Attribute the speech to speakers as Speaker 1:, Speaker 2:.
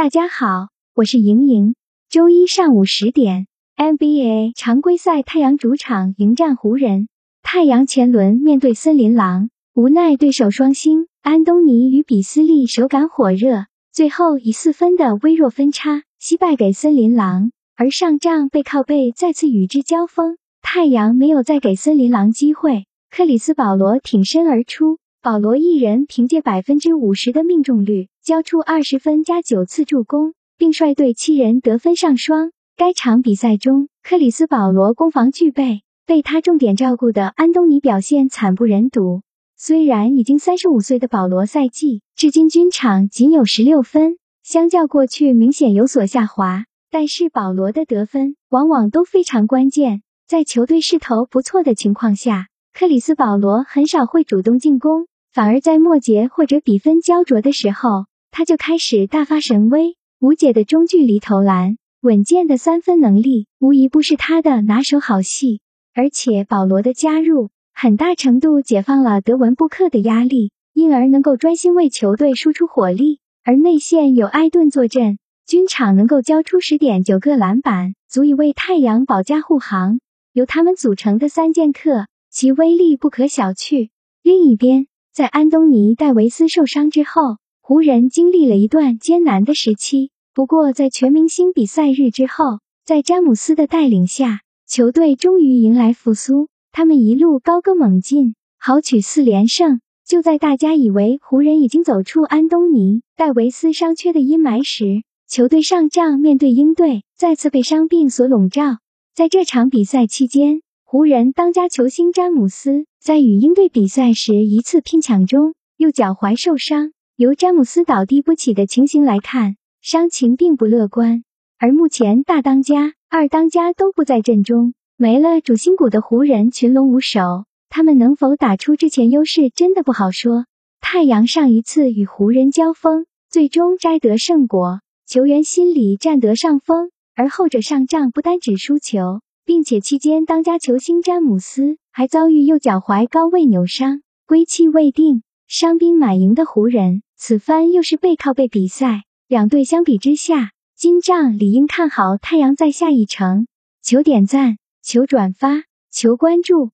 Speaker 1: 大家好，我是莹莹。周一上午十点，NBA 常规赛，太阳主场迎战湖人。太阳前轮面对森林狼，无奈对手双星安东尼与比斯利手感火热，最后以四分的微弱分差惜败给森林狼。而上仗背靠背再次与之交锋，太阳没有再给森林狼机会。克里斯保罗挺身而出，保罗一人凭借百分之五十的命中率。交出二十分加九次助攻，并率队七人得分上双。该场比赛中，克里斯保罗攻防俱备，被他重点照顾的安东尼表现惨不忍睹。虽然已经三十五岁的保罗赛季至今均场仅有十六分，相较过去明显有所下滑，但是保罗的得分往往都非常关键。在球队势头不错的情况下，克里斯保罗很少会主动进攻，反而在末节或者比分焦灼的时候。他就开始大发神威，无解的中距离投篮，稳健的三分能力，无疑不是他的拿手好戏。而且保罗的加入，很大程度解放了德文布克的压力，因而能够专心为球队输出火力。而内线有艾顿坐镇，均场能够交出十点九个篮板，足以为太阳保驾护航。由他们组成的三剑客，其威力不可小觑。另一边，在安东尼戴维斯受伤之后。湖人经历了一段艰难的时期，不过在全明星比赛日之后，在詹姆斯的带领下，球队终于迎来复苏。他们一路高歌猛进，豪取四连胜。就在大家以为湖人已经走出安东尼戴维斯伤缺的阴霾时，球队上仗面对鹰队，再次被伤病所笼罩。在这场比赛期间，湖人当家球星詹姆斯在与鹰队比赛时一次拼抢中右脚踝受伤。由詹姆斯倒地不起的情形来看，伤情并不乐观。而目前大当家、二当家都不在阵中，没了主心骨的湖人群龙无首，他们能否打出之前优势，真的不好说。太阳上一次与湖人交锋，最终摘得胜果，球员心里占得上风。而后者上仗不单只输球，并且期间当家球星詹姆斯还遭遇右脚踝高位扭伤，归期未定。伤兵满营的湖人。此番又是背靠背比赛，两队相比之下，金帐理应看好太阳在下一城。求点赞，求转发，求关注。